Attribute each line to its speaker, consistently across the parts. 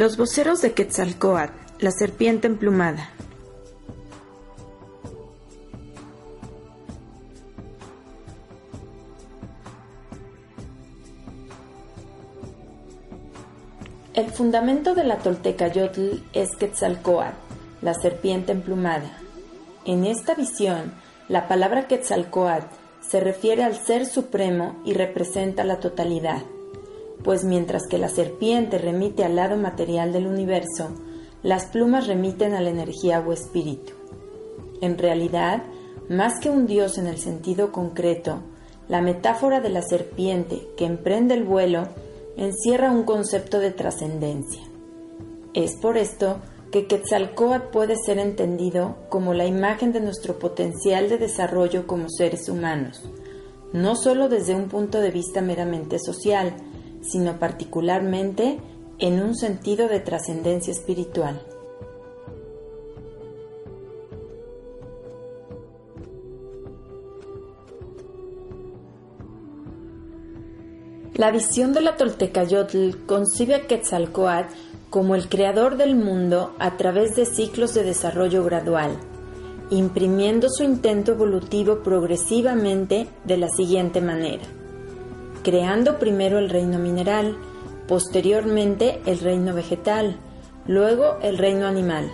Speaker 1: Los voceros de Quetzalcoatl, la serpiente emplumada. El fundamento de la Toltecayotl es Quetzalcoatl, la serpiente emplumada. En esta visión, la palabra Quetzalcoatl se refiere al Ser Supremo y representa la totalidad, pues mientras que la serpiente remite al lado material del universo, las plumas remiten a la energía o espíritu. En realidad, más que un dios en el sentido concreto, la metáfora de la serpiente que emprende el vuelo encierra un concepto de trascendencia. Es por esto que Quetzalcoatl puede ser entendido como la imagen de nuestro potencial de desarrollo como seres humanos, no solo desde un punto de vista meramente social, sino particularmente en un sentido de trascendencia espiritual. La visión de la Toltecayotl concibe a Quetzalcoatl como el creador del mundo a través de ciclos de desarrollo gradual, imprimiendo su intento evolutivo progresivamente de la siguiente manera, creando primero el reino mineral, posteriormente el reino vegetal, luego el reino animal.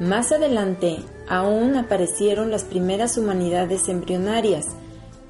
Speaker 1: Más adelante aún aparecieron las primeras humanidades embrionarias,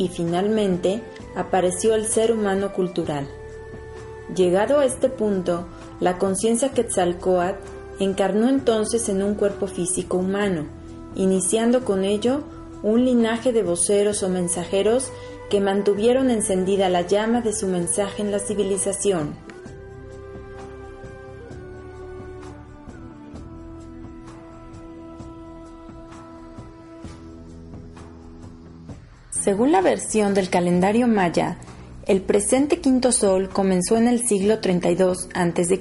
Speaker 1: y finalmente apareció el ser humano cultural. Llegado a este punto, la conciencia Quetzalcoatl encarnó entonces en un cuerpo físico humano, iniciando con ello un linaje de voceros o mensajeros que mantuvieron encendida la llama de su mensaje en la civilización. Según la versión del calendario maya, el presente quinto sol comenzó en el siglo 32 a.C.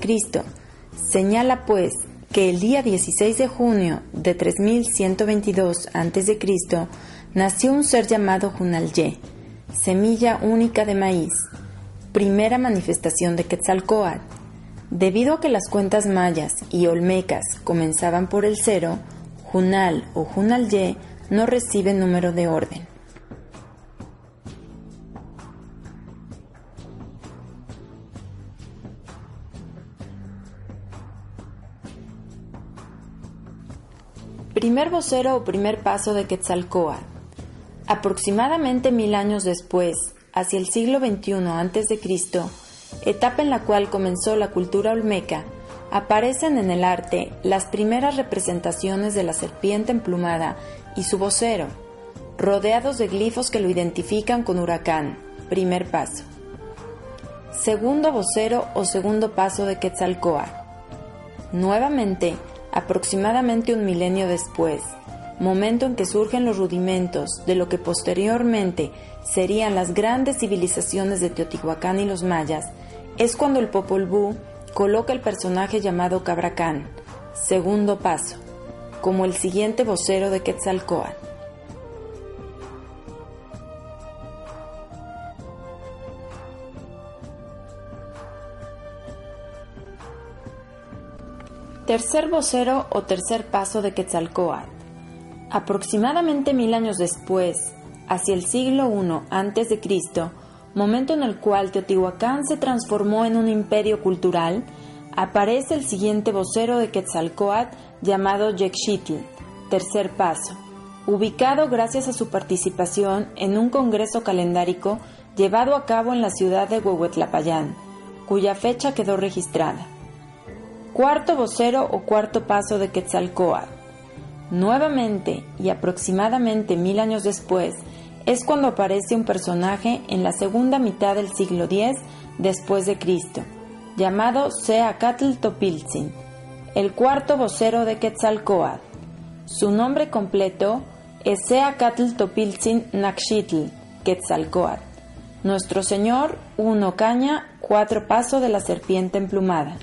Speaker 1: Señala pues que el día 16 de junio de 3122 a.C. nació un ser llamado Junalye, semilla única de maíz, primera manifestación de Quetzalcoatl. Debido a que las cuentas mayas y olmecas comenzaban por el cero, Junal o Junalye no recibe número de orden. Primer vocero o primer paso de Quetzalcoatl. Aproximadamente mil años después, hacia el siglo XXI a.C., etapa en la cual comenzó la cultura olmeca, aparecen en el arte las primeras representaciones de la serpiente emplumada y su vocero, rodeados de glifos que lo identifican con huracán, primer paso. Segundo vocero o segundo paso de Quetzalcoatl. Nuevamente, aproximadamente un milenio después, momento en que surgen los rudimentos de lo que posteriormente serían las grandes civilizaciones de Teotihuacán y los mayas, es cuando el Popol Vuh coloca el personaje llamado Cabracán, segundo paso, como el siguiente vocero de Quetzalcoatl. Tercer vocero o tercer paso de Quetzalcoatl. Aproximadamente mil años después, hacia el siglo I a.C., momento en el cual Teotihuacán se transformó en un imperio cultural, aparece el siguiente vocero de Quetzalcoatl llamado Yexitl, tercer paso, ubicado gracias a su participación en un congreso calendárico llevado a cabo en la ciudad de Huehuetlapayán, cuya fecha quedó registrada cuarto vocero o cuarto paso de Quetzalcoatl. Nuevamente y aproximadamente mil años después es cuando aparece un personaje en la segunda mitad del siglo X después de Cristo, llamado Seacatl Topiltzin, el cuarto vocero de Quetzalcoatl. Su nombre completo es Seacatl Topiltzin Nakshitl Quetzalcoatl. Nuestro Señor, uno caña, cuatro paso de la serpiente emplumada.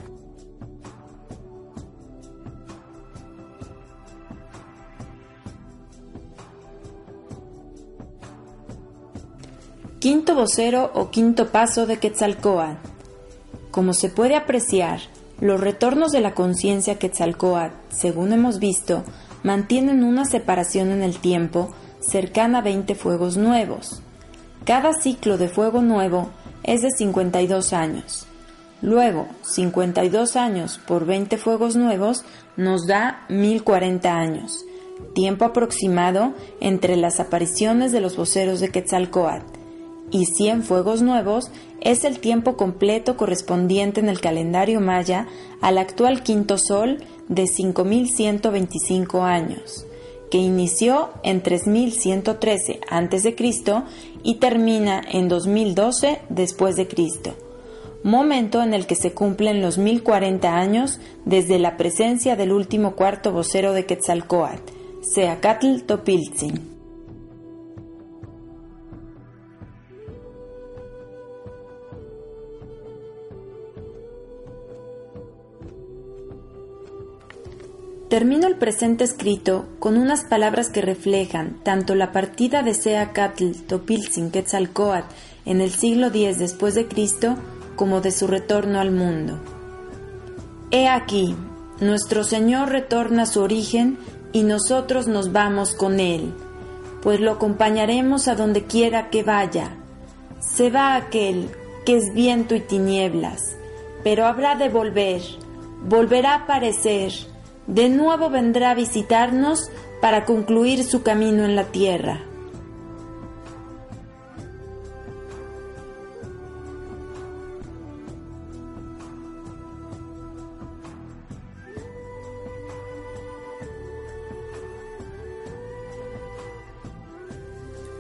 Speaker 1: Vocero o quinto paso de Quetzalcoatl. Como se puede apreciar, Los retornos de la conciencia Quetzalcoatl, según hemos visto, mantienen una separación en el tiempo cercana a 20 fuegos nuevos. Cada ciclo de fuego nuevo es de 52 años. Luego, 52 años por 20 fuegos nuevos nos da 1040 años, tiempo aproximado entre las apariciones de los voceros de Quetzalcoatl, y 100 fuegos nuevos es el tiempo completo correspondiente en el calendario maya al actual quinto sol de 5125 años, que inició en 3113 a.C. y termina en 2012 después de Cristo, momento en el que se cumplen los 1040 años desde la presencia del último cuarto vocero de Quetzalcoatl, Seacatl Topiltzin. Termino el presente escrito con unas palabras que reflejan tanto la partida de Seacatl Topiltzin Quetzalcoatl en el siglo X después de Cristo como de su retorno al mundo. He aquí, nuestro Señor retorna a su origen y nosotros nos vamos con Él, pues lo acompañaremos a donde quiera que vaya. Se va aquel que es viento y tinieblas, pero habrá de volver, volverá a aparecer, de nuevo vendrá a visitarnos para concluir su camino en la tierra.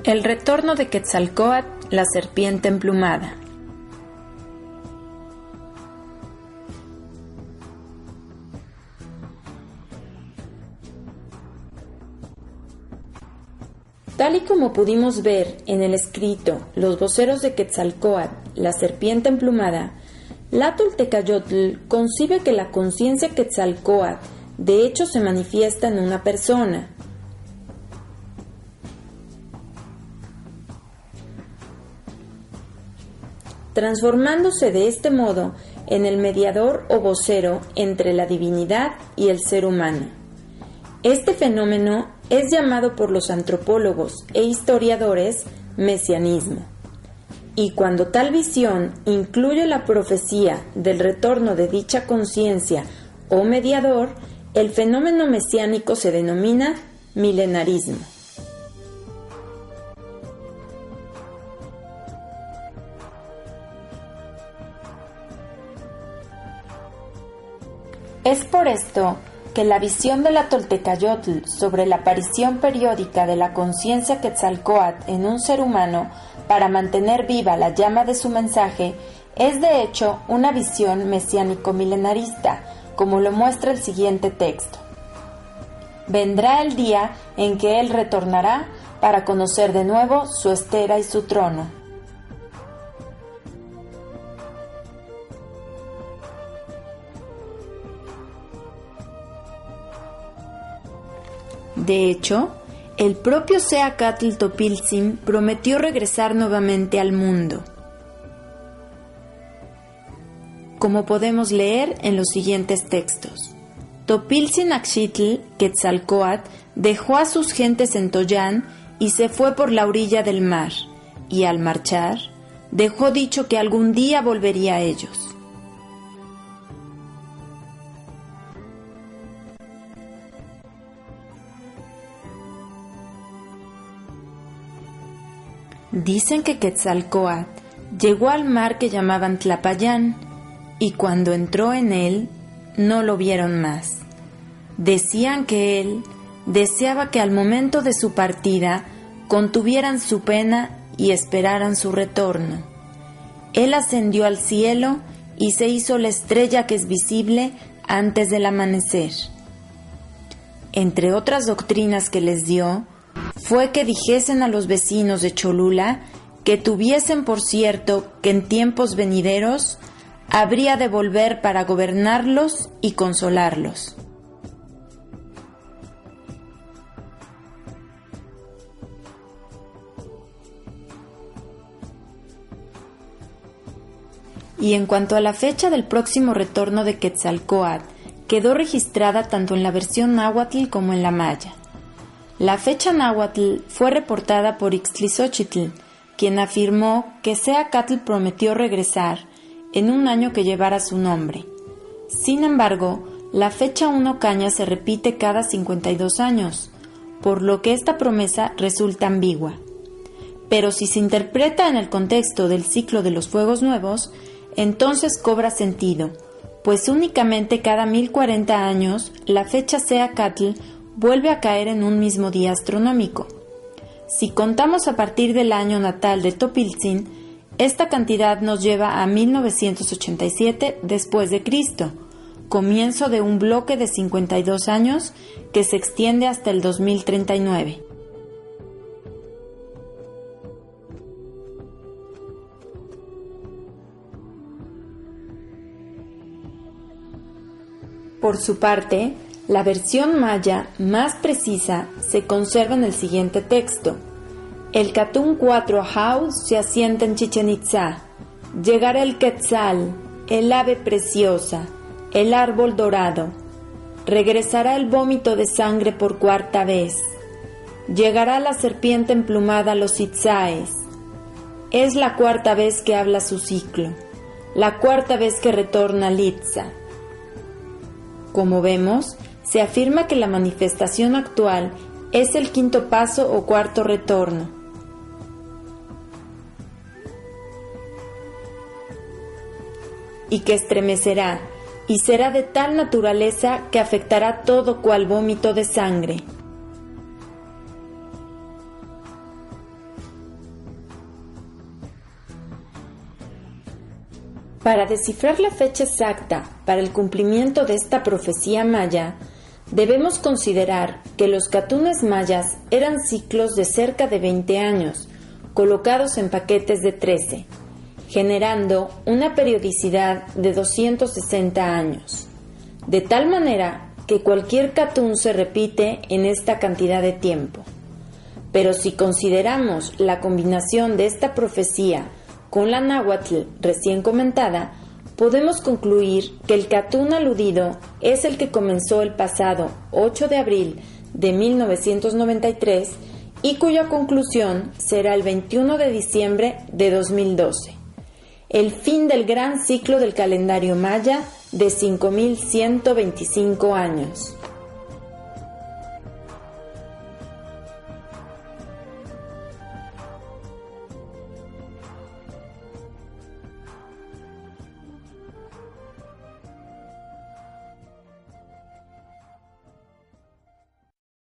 Speaker 1: El retorno de Quetzalcoatl, la serpiente emplumada. Tal y como pudimos ver en el escrito Los voceros de Quetzalcoatl, la serpiente emplumada, Toltecayotl concibe que la conciencia Quetzalcoatl de hecho se manifiesta en una persona. transformándose de este modo en el mediador o vocero entre la divinidad y el ser humano. Este fenómeno es llamado por los antropólogos e historiadores mesianismo. Y cuando tal visión incluye la profecía del retorno de dicha conciencia o mediador, el fenómeno mesiánico se denomina milenarismo. Es por esto que la visión de la Toltecayotl sobre la aparición periódica de la conciencia Quetzalcoatl en un ser humano para mantener viva la llama de su mensaje es de hecho una visión mesiánico-milenarista, como lo muestra el siguiente texto. Vendrá el día en que Él retornará para conocer de nuevo su estera y su trono. De hecho, el propio Seacatl Topilzin prometió regresar nuevamente al mundo, como podemos leer en los siguientes textos. Topilzin Axitl Quetzalcoatl dejó a sus gentes en Toyán y se fue por la orilla del mar, y al marchar, dejó dicho que algún día volvería a ellos. Dicen que Quetzalcoatl llegó al mar que llamaban Tlapayán y cuando entró en él no lo vieron más. Decían que él deseaba que al momento de su partida contuvieran su pena y esperaran su retorno. Él ascendió al cielo y se hizo la estrella que es visible antes del amanecer. Entre otras doctrinas que les dio, fue que dijesen a los vecinos de Cholula que tuviesen por cierto que en tiempos venideros habría de volver para gobernarlos y consolarlos. Y en cuanto a la fecha del próximo retorno de Quetzalcoatl, quedó registrada tanto en la versión náhuatl como en la maya. La fecha náhuatl fue reportada por Ixtlizóchitl, quien afirmó que Seacatl prometió regresar en un año que llevara su nombre. Sin embargo, la fecha 1 caña se repite cada 52 años, por lo que esta promesa resulta ambigua. Pero si se interpreta en el contexto del ciclo de los fuegos nuevos, entonces cobra sentido, pues únicamente cada 1040 años la fecha Seacatl vuelve a caer en un mismo día astronómico. Si contamos a partir del año natal de Topilzin, esta cantidad nos lleva a 1987 después de Cristo, comienzo de un bloque de 52 años que se extiende hasta el 2039. Por su parte, la versión maya más precisa se conserva en el siguiente texto. El Katun 4 House se asienta en Chichen Itza. Llegará el Quetzal, el ave preciosa, el árbol dorado. Regresará el vómito de sangre por cuarta vez. Llegará la serpiente emplumada a los Itzaes. Es la cuarta vez que habla su ciclo, la cuarta vez que retorna Litza. Como vemos, se afirma que la manifestación actual es el quinto paso o cuarto retorno. y que estremecerá y será de tal naturaleza que afectará todo cual vómito de sangre. Para descifrar la fecha exacta para el cumplimiento de esta profecía maya, Debemos considerar que los catunes mayas eran ciclos de cerca de 20 años, colocados en paquetes de 13, generando una periodicidad de 260 años, de tal manera que cualquier catún se repite en esta cantidad de tiempo. Pero si consideramos la combinación de esta profecía con la náhuatl recién comentada, podemos concluir que el catún aludido es el que comenzó el pasado 8 de abril de 1993 y cuya conclusión será el 21 de diciembre de 2012, el fin del gran ciclo del calendario maya de 5.125 años.